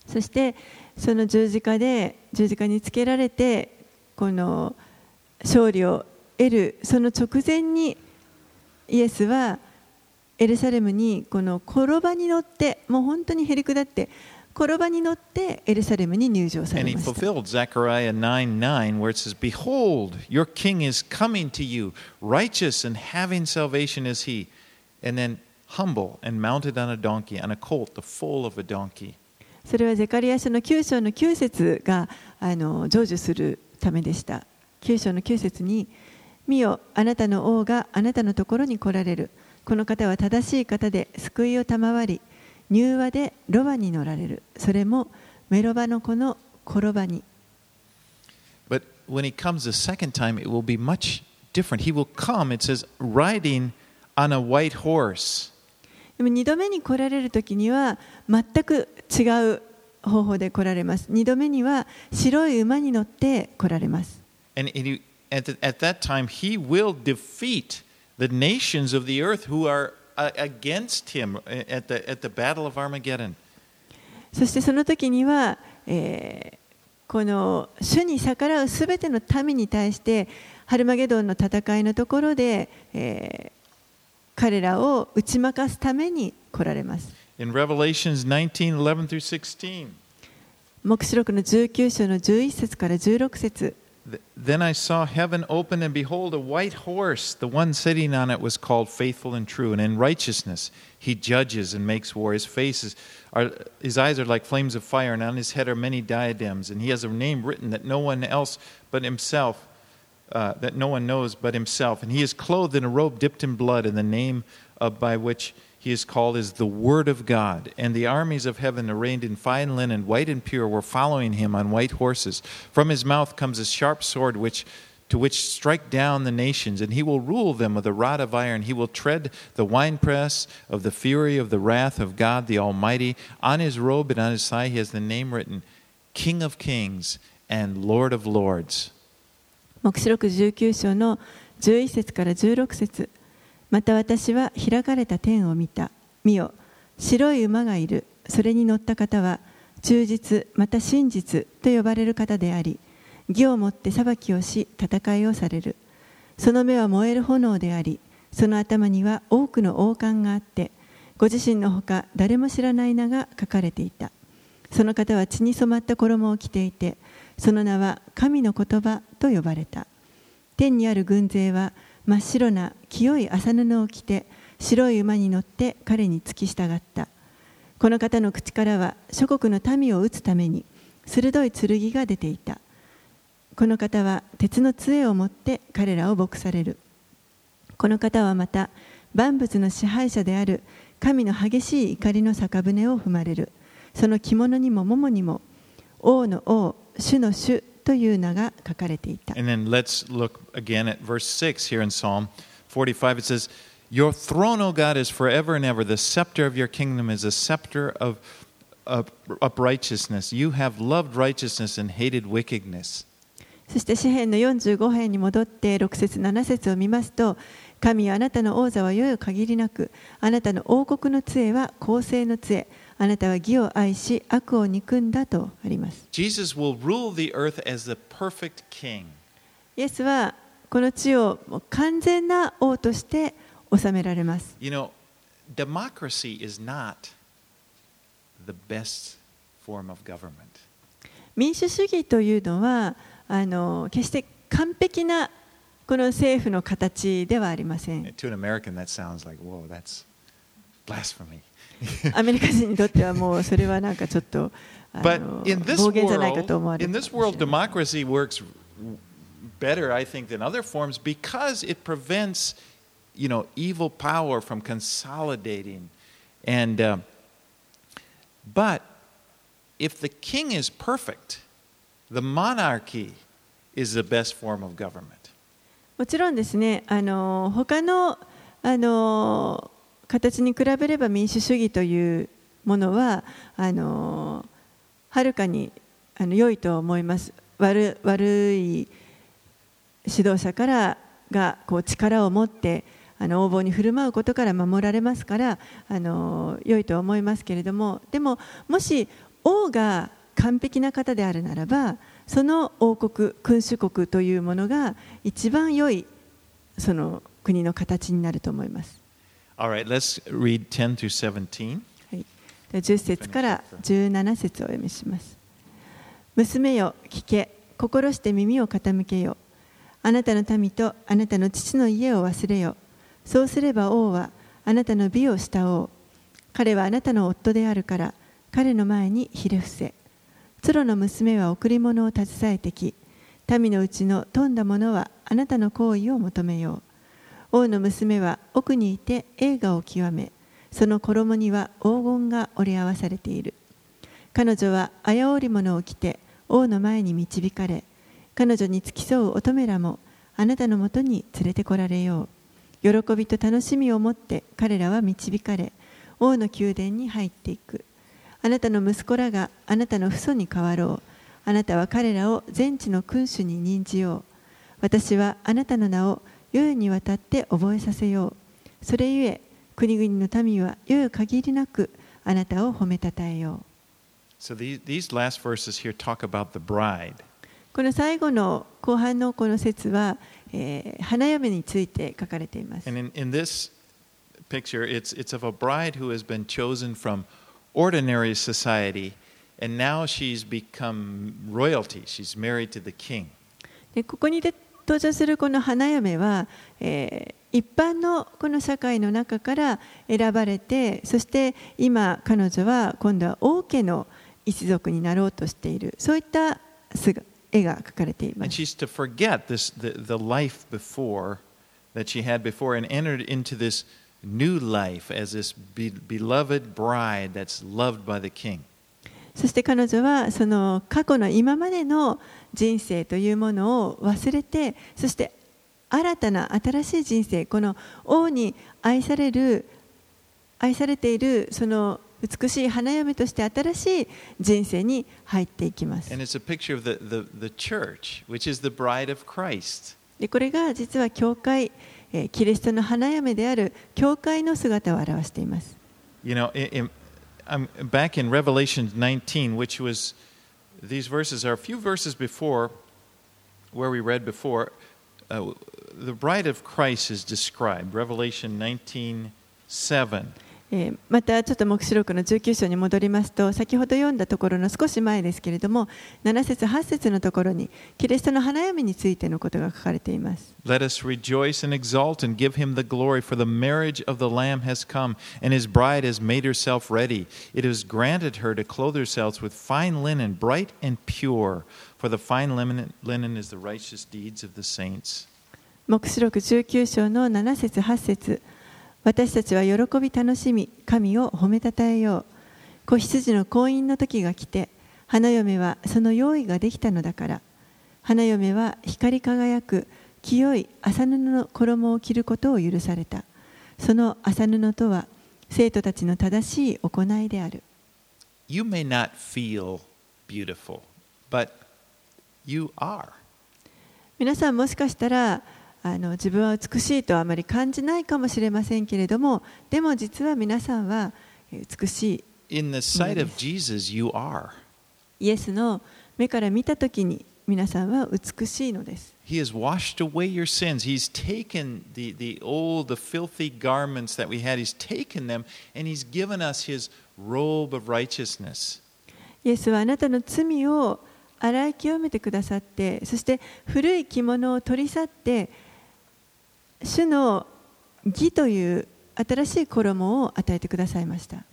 そしてその十字架で十字架につけられてこの勝利を得るその直前にイエスは。エルサレムにこの転ばに乗ってもう本当にへりだって転ばに乗ってエルサレムに入場されました。9, 9, behold, you, he, colt, それはゼカリア書の9章の9節があの成就するためでした。9章の9節に、見よあなたの王があなたのところに来られる。この方は正しい方で救いを賜り柔和でロバに乗られる」「それもメロバの子の転ばに」But when he comes the second time, it will be much different. He will come, it says, riding on a white horse. でも2度目に来られる時には全く違う方法で来られます。2度目には白い馬に乗って来られます。And he, at, at that time, he will defeat the nations of the earth who are uh, against him at the, at the Battle of Armageddon. そしてその時には、えーこの主に逆らうすべての民に対してハルマゲドンの戦いのところで、えー彼らを打ち負かすために来られます。In Revelations 19 11 through 16. 黙示録の19章の11節から16節 Then I saw heaven open, and behold, a white horse. The one sitting on it was called Faithful and True, and in righteousness he judges and makes war. His faces are, his eyes are like flames of fire, and on his head are many diadems. And he has a name written that no one else but himself, uh, that no one knows but himself. And he is clothed in a robe dipped in blood, and the name by which he is called is the Word of God. And the armies of heaven, arrayed in fine linen, white and pure, were following him on white horses. From his mouth comes a sharp sword, which to which strike down the nations, and he will rule them with a rod of iron. He will tread the winepress of the fury of the wrath of God the Almighty. On his robe and on his thigh he has the name written, King of Kings and Lord of Lords. 黙示録19章の11節から16節 また私は開かれた天を見た。見よ白い馬がいる。それに乗った方は忠実また真実と呼ばれる方であり義をもって裁きをし戦いをされる。その目は燃える炎でありその頭には多くの王冠があってご自身のほか誰も知らない名が書かれていた。その方は血に染まった衣を着ていてその名は神の言葉と呼ばれた。天にある軍勢は真っ白な清い麻布を着て白い馬に乗って彼に付き従った。この方の口からは諸国の民を撃つために鋭い剣が出ていた。この方は鉄の杖を持って彼らを牧される。この方はまた万物の支配者である神の激しい怒りの酒舟を踏まれる。その着物にも桃にも王の王主の主という名が書かれていた And then let's look again at verse 6 here in Psalm 45. It says, Your throne, O God, is forever and ever. The scepter of your kingdom is a scepter of, righteousness. You have loved righteousness and hated wickedness. そして詩篇の45編に戻って6節7節を見ますと神はあなたの王座は世よ限りなくあなたの王国の杖は公正の杖あなたは義を愛し悪を憎んだとあります.イエスはこの地を完全な王として治められます You know, democracy is not the best form of government. 民主主義というのはあの決して完璧なこの政府の形ではありません To an American, that sounds like, whoa, that's blasphemy. アメリカ人にとってはもうそれはなんかちょっとあ But の in this 暴言じゃないかと思わ world, れ in る this world, democracy works better, I think, than other forms because it prevents, you know, evil power from consolidating. And uh, but if the king is perfect, the monarchy is the best form of government. もちろんですねあの他のあの形に比べれば民主主義というものはあのはるかにあの良いと思います。悪悪い指導者からがこう力を持ってあの横暴に振る舞うことから守られますからあの良いと思いますけれどもでももし王が完璧な方であるならばその王国君主国というものが一番良いその国の形になると思います。Right, let's read 10 through 17. はい、で10節から17節をお読みします。娘よ、聞け、心して耳を傾けよ。あなたの民とあなたの父の家を忘れよ。そうすれば王はあなたの美を慕おう。彼はあなたの夫であるから、彼の前にひれ伏せ。鶴の娘は贈り物を携えてき、民のうちの富んだ者はあなたの行為を求めよう。王の娘は奥にいて栄華を極め、その衣には黄金が織り合わされている。彼女は綾織物を着て王の前に導かれ、彼女に付き添う乙女らもあなたのもとに連れてこられよう。喜びと楽しみを持って彼らは導かれ、王の宮殿に入っていく。あなたの息子らがあなたの父祖に代わろう。あなたは彼らを全地の君主に任じよう。私はあなたの名を世々にわたって覚えさせよう。それゆえ、国々の民は世々限りなくあなたを褒めたたえよう。So these, these last verses here talk about the bride. この最後の後半のこの説は、えー花嫁について書かれています。And in, in this picture, it's, it's of a bride who has been chosen from ordinary society, and now she's become royalty. She's married to the king. でここにで登場するこの花嫁は、えー一般のこの社会の中から選ばれてそして今彼女は今度は王家の一族になろうとしているそういった姿絵が描かれていま And す。she's to forget this, the, the life before that she had before and entered into this new life as is be, beloved bride that's loved by the king. そして彼女はその過去の今までの人生というものを忘れてそして新たな新しい人生この王に愛される愛されているその美しい花嫁として新しい人生に入っていきます。これが実は教会す。キリストの花嫁である教会の姿を表しています。 You know, in, in, I'm back in Revelation 19, which was these verses are a few verses before where we read before. Uh, the bride of Christ is described. Revelation 19 7. えーまたちょっと黙示録の19章に戻りますと先ほど読んだところの少し前ですけれども7節8節のところにキリストの花嫁についてのことが書かれています Let us rejoice and exult and give him the glory, for the marriage of the Lamb has come, and his bride has made herself ready. It is granted her to clothe herself with fine linen, bright and pure, for the fine linen, linen is the righteous deeds of the saints. 黙示録19章の7節8節私たちは喜び楽しみ神を褒めたたえよう。子羊の婚姻の時が来て花嫁はその用意ができたのだから。花嫁は光り輝く清い麻布の衣を着ることを許された。その麻布とは生徒たちの正しい行いである。You may not feel beautiful, but you are. 皆さんもしかしたらあの自分は美しいとはあまり感じないかもしれませんけれどもでも実は皆さんはえー美しい In the sight of Jesus, you are. イエスの目から見たときに皆さんは美しいのです。He has washed away your sins. He's taken the, the old, the filthy garments that we had, He's taken them, and He's given us His robe of righteousness. イエスはあなたの罪を洗い清めてくださってそして古い着物を取り去って主の義という新しい衣を与えてくださいました。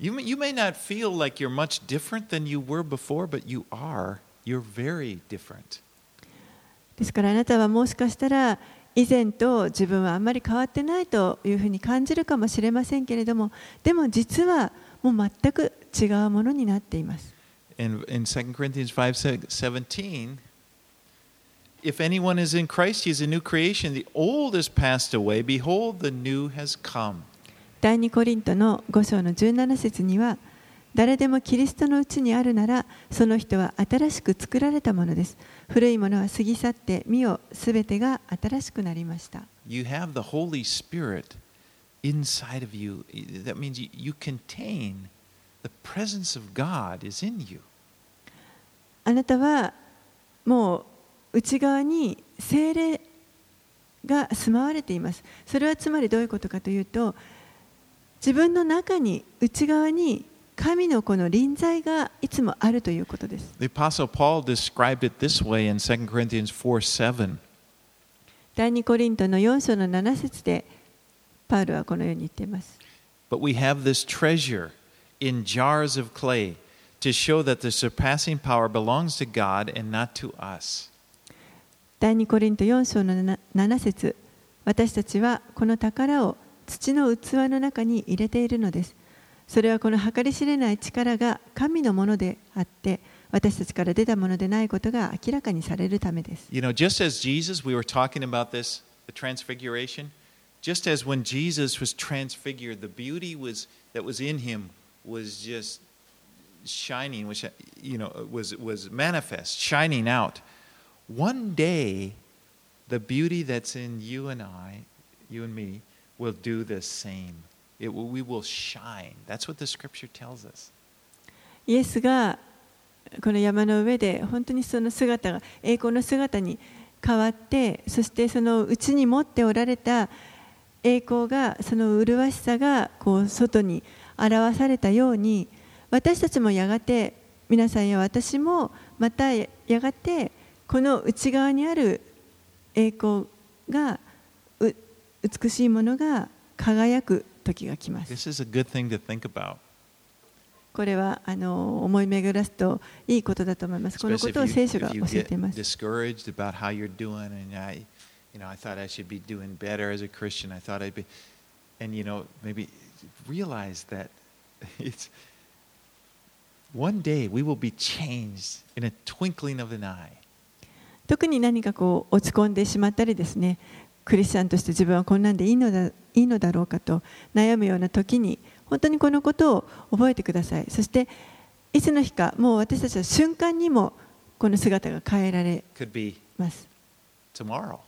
ですからあなたはもしかしたら以前と自分はあんまり変わってないというふうに感じるかもしれませんけれどもでも実はもう全く違うものになっています。If anyone is in Christ, he is a new creation. The old has passed away. Behold, the new has come. 第2コリントの5章の17節には誰でもキリストのうちにあるならその人は新しく作られたものです。古いものは過ぎ去って見よすべてが新しくなりました。You have the Holy Spirit inside of you. That means you, you contain the presence of God is in you. あなたはもう内側に精霊が住まわれています。それはつまりどういうことかというと自分の中に内側に神のこの臨在がいつもあるということです。The Apostle Paul described it this way in 2 Corinthians 4 7. 第2コリントの4章の7節でパウルはこのように言っています。But we have this treasure in jars of clay to show that the surpassing power belongs to God and not to us. 第2コリント4章の7節私たちはこの宝を土の器の中に入れているのです。それはこの計り知れない力が神のものであって私たちから出たものでないことが明らかにされるためです。You know, just as Jesus, we were talking about this, the transfiguration, just as when Jesus was transfigured, the beauty was that was in him was just shining, which you know was was manifest, shining out. One day, the beauty that's in you and I, you and me, will do the same. It will, we will shine. That's what the Scripture tells us. イエスがこの山の上で本当にその姿が栄光の姿に変わってそしてその内に持っておられた栄光がその麗しさがこう外に表されたように私たちもやがて皆さんや私もまたやがてこの内側にある栄光がう美しいものが輝く時が来ます。これはあの思い巡らすといいことだと思います。このことを聖書が教えています。you know, I thought I should be doing better as a Christian. I thought I'd be, and you know, maybe realize that it's one day we will be changed in a twinkling of an eye. 特に何かこう落ち込んでしまったりですね、クリスチャンとして自分はこんなんでいいのだいいのだろうかと悩むような時に、本当にこのことを覚えてください。そして、いつの日か、もう私たちは瞬間にもこの姿が変えられます。明.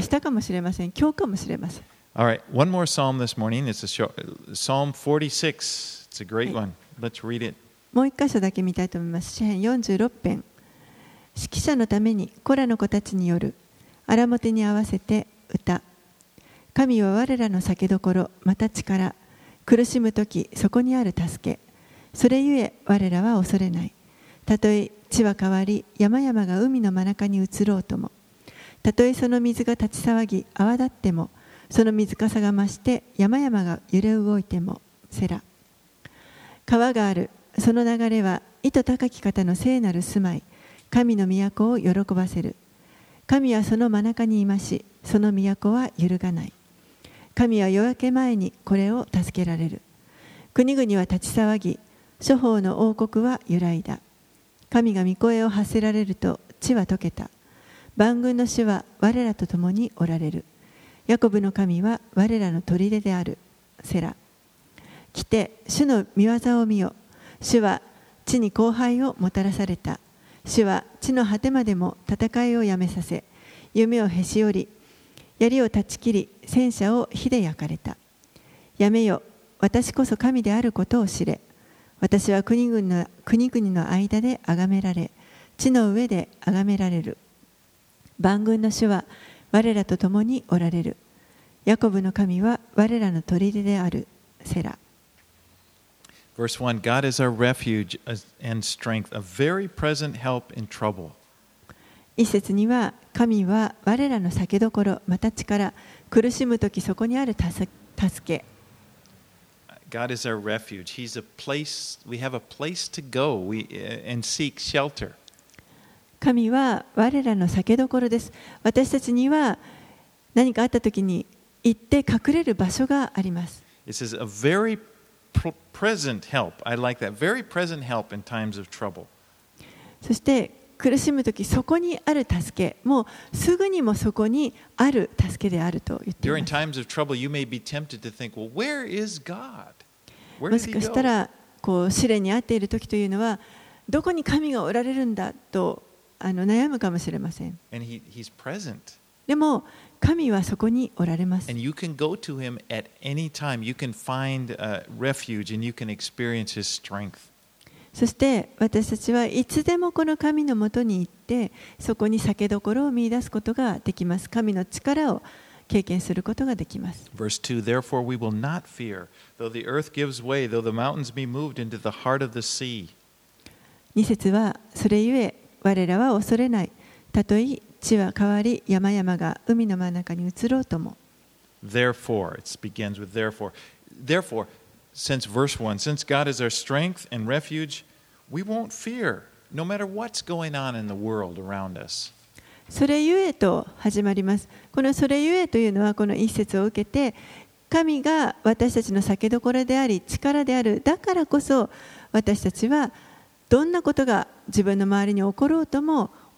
日かもしれません。今日かもしれません。All right, one more psalm this morning. It's a short, Psalm 46. It's a great one. Let's read it. もう一箇所だけ見たいと思います。詩編46編。指揮者のためにコラの子たちによる荒表に合わせて歌。神は我らの酒どころ、また力。苦しむ時そこにある助け。それゆえ我らは恐れない。たとえ地は変わり、山々が海の真中に移ろうとも。たとえその水が立ち騒ぎ、泡立っても、その水かさが増して山々が揺れ動いても、セラ。川があるその流れは糸高き方の聖なる住まい神の都を喜ばせる。神はその真中にいましその都は揺るがない。神は夜明け前にこれを助けられる。国々は立ち騒ぎ諸法の王国は揺らいだ。神が御声を発せられると地は溶けた。万軍の主は我らと共におられる。ヤコブの神は我らの砦である。セラ。来て主の御業を見よ。主は地に荒廃をもたらされた。主は地の果てまでも戦いをやめさせ夢をへし折り槍を断ち切り戦車を火で焼かれた。やめよ私こそ神であることを知れ。私は国々の国々の間で崇められ地の上で崇められる。万軍の主は我らと共におられる。ヤコブの神は我らの砦であるセラ。Verse 1 God is our refuge and strength, a very present help in trouble. 一節には神は我らの酒どころまた力苦しむ時そこにある助け God is our refuge. He's a place, we have a place to go we, and seek shelter. 神は我らの酒どころです。私たちには何かあった時に行って隠れる場所があります。It says, a very present help. I like that. Very present help in times of trouble. そして苦しむ時そこにある助け、もうすぐにもそこにある助けであると言ってい During ます。times of trouble, you may be tempted to think, well, where is God? Where もしかした?らこう試練に遭っている時というのはどこに神がおられるんだとあの悩むかもしれません。And he, he's present. でも神はそこにおられます And。you can go to him at any time. You can find uh, refuge and you can experience his strength. そして私たちはいつでもこの神のもとに行ってそこに酒どころを見出すことができます。神の力を経験することができます。Verse 2 Therefore we will not fear, though the earth gives way, though the mountains be moved into the heart of the sea. 2節はそれゆえ我らは恐れない。たとえ地は変わり山々が海の真ん中に移ろうとも。Therefore, it begins with therefore. Therefore, since verse 1, since God is our strength and refuge, we won't fear, no matter what's going on in the world around us. それゆえと始まります。このそれゆえというのはこの一節を受けて神が私たちの酒どころであり力であるだからこそ私たちはどんなことが自分の周りに起ころうとも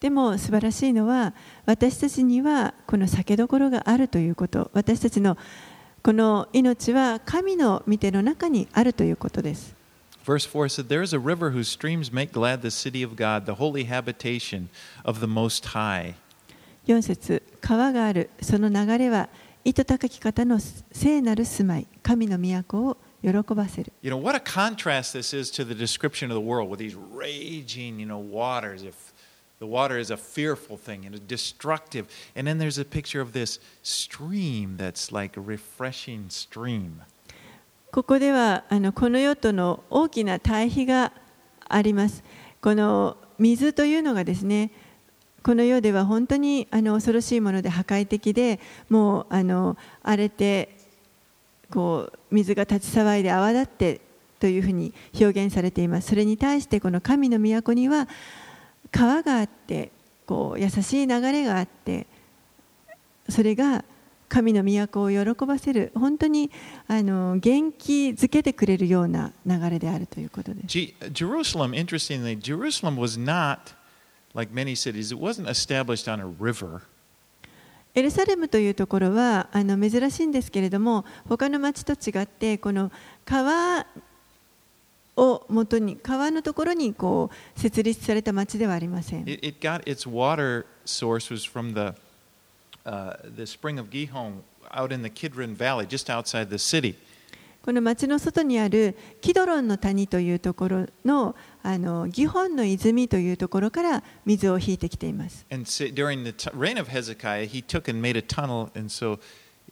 でも素晴らしいのは私たちにはこの酒どころがあるということ私たちのこの命は神の御手の中にあるということです Verse 4 said, There is a river whose streams make glad the city of God, the holy habitation of the Most High. 4節川があるその流れは糸高き方の聖なる住まい神の都を喜ばせる You know, what a contrast this is to the description of the world with these raging, you know, waters. If the water is a fearful thing and a destructive. And then there's a picture of this stream that's like a refreshing stream. ここではあのこの世との大きな対比があります。この水というのがですね、この世では本当にあの恐ろしいもので破壊的で、もうあの荒れてこう水が立ち騒いで泡立ってというふうに表現されています。それに対してこの神の都には川があって、こう優しい流れがあって、それが神の都を喜ばせる本当にあの元気づけてくれるような流れであるということです。Jerusalem, interestingly, Jerusalem was not, like many cities, it wasn't established on a river. エルサレムというところはあの珍しいんですけれども他の町と違ってこの川をも川のところに設立された町ではありません。この町の外にあるキドロンの谷というところの,ギホンの泉というところから水を引いてきています。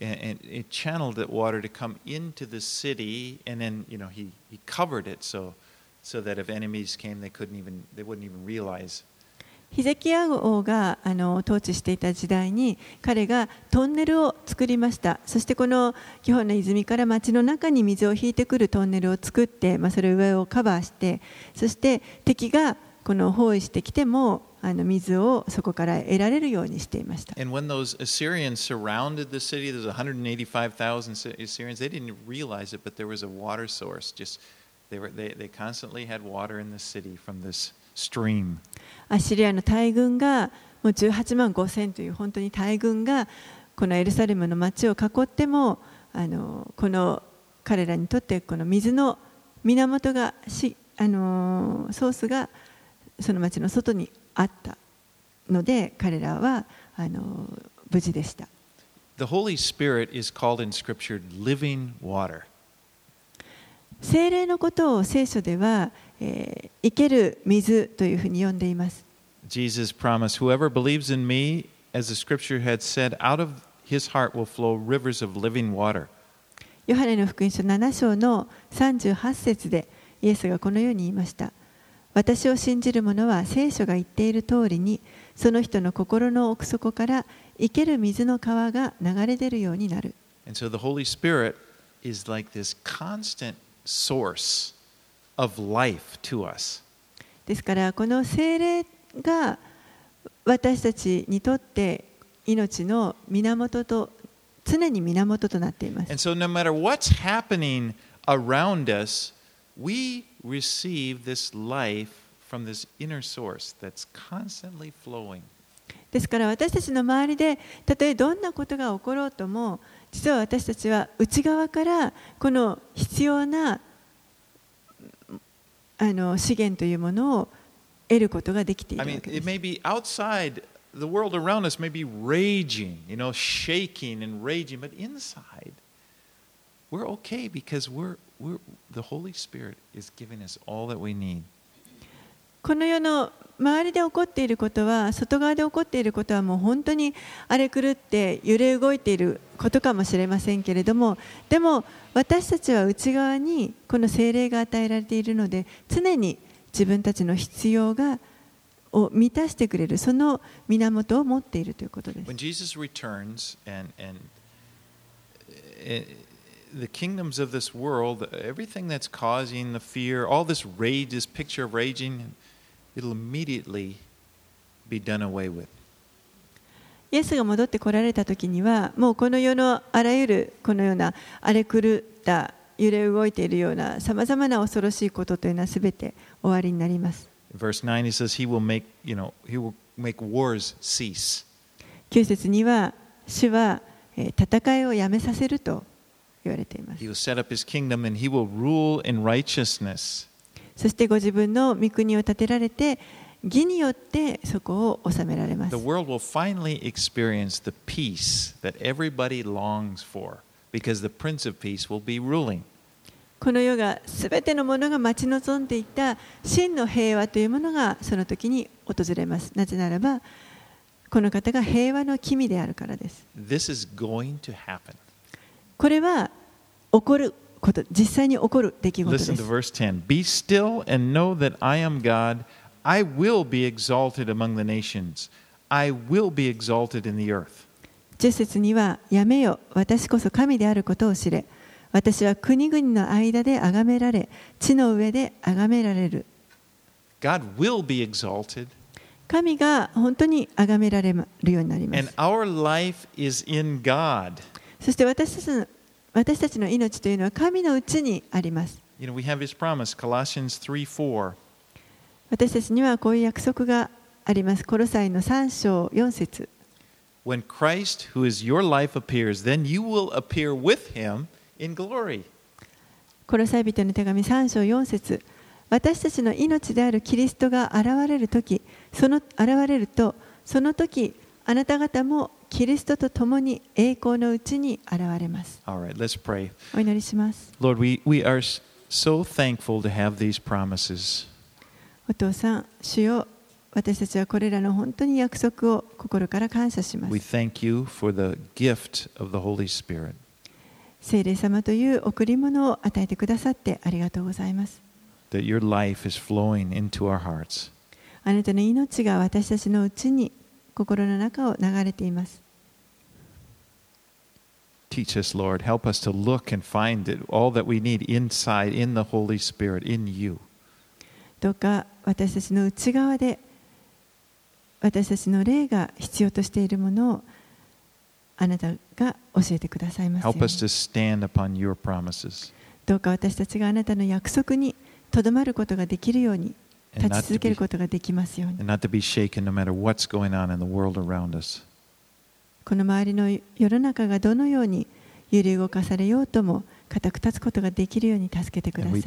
And, and it channeled that water to come into the city, and then you know he, he covered it so so that if enemies came, they couldn't even they wouldn't even realize. ヒゼキヤ王があの統治していた時代に彼がトンネルを作りましたそしてこの基本の泉から町の中に水を引いてくるトンネルを作って、まあ、それを上をカバーしてそして敵がこの包囲してきてもあの水をそこから得られるようにしていました。アシリアの大軍がもう18万5千という本当に大軍がこのエルサレムの街を囲ってもあのこの彼らにとってこの水の源がしあのソースが。その町の外にあったので彼らはあの無事でした。The Holy Spirit is called in Scripture living water. 精霊のことを聖書ではえー生ける水というふうに呼んでいます。Jesus promised, Whoever believes in me, as the scripture had said, out of his heart will flow rivers of living water. ヨハネの福音書7章の38節でイエスがこのように言いました。私を信じる者は聖書が言っている通りにその人の心の奥底から生ける水の川が流れ出るようになる。ですからこの精霊が私たちにとって命の源と常に源となっています。receive this life from this inner source that's constantly flowing. ですから私たちの周りでたとえどんなことが起ころうとも実は私たちは内側からこの必要なあの資源というものを得ることができているわけです。I mean, the Holy Spirit is giving us all that we need. この世の周りで起こっていることは外側で起こっていることはもう本当に荒れ狂って揺れ動いていることかもしれませんけれどもでも私たちは内側にこの精霊が与えられているので常に自分たちの必要がを満たしてくれるその源を持っているということです When Jesus returns and, and uh, the kingdoms of this world, everything that's causing the fear, all this rage, this picture of raging, it'll immediately be done away with. イエスが戻ってこられた時にはもうこの世のあらゆるこのような荒れ狂った揺れ動いているようなさまざまな恐ろしいことというのはすべて終わりになります。 Verse 9 he says he will make, you know, he will make wars cease. 9節には主はえー戦いをやめさせると 言われています。そしてご自分の御国を建てられて義によってそこを収められます。この、世がすべてのものが待ち望んでいた真の平和というものがその時に訪れます。なぜならば、この方が平和の君であるからです。これは起こること実際に起こる出来事で Listen す to verse 10 Be still and know that I am God. I will be exalted among the nations, I will be exalted in the earth. 10節には「やめよ私こそ神であることを知れ私は国々の間で崇められ地の上で崇められる God will be exalted, 神が本当に崇められるようになりま and す our life is in God. そして私たちの私たちの命というのは神のうちにあります。私たちにはこういう約束があります。コロサイの3章4節 When Christ, who is your life, appears, then you will appear with him in glory. コロサイ人の手紙3章4節私たちの命であるキリストが現れるとき、その現れると、そのとき、あなた方もキリストと共に栄光のうちに現れます right, let's pray. お祈りします Lord, we, we are so thankful to have these promises. お父さん主よ私たちはこれらの本当に約束を心から感謝しま We す thank you for the gift of the Holy Spirit. 聖霊様という贈り物を与えてくださってありがとうございます that your life is flowing into our hearts. あなたの命が私たちのうちに心の中を流れています Teach us, Lord. Help us to look and find it, all that we need inside, in the Holy Spirit, in you. どうか私たちの内側で私たちの霊が必要としているものをあなたが教えてくださいますよう Help に us to stand upon your promises どうか私たちがあなたの約束にとどまることができるように and 立 not ち to 続け be, ることができますように and not to be shaken no matter what's going on in the world around us. この周りの世の中がどのように揺れ動かされようとも固く立つことができるように助けてください。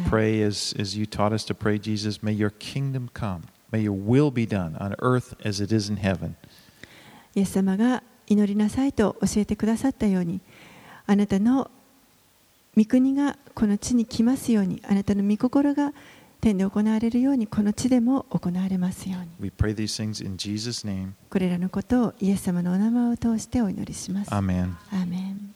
イエス様が祈りなさいと教えてくださったように、あなたの御国がこの地に来ますように、あなたの御心が天で行われるようにこの地でも行われますように.これらのことをイエス様のお名前を通してお祈りします。ア Amen. ーメン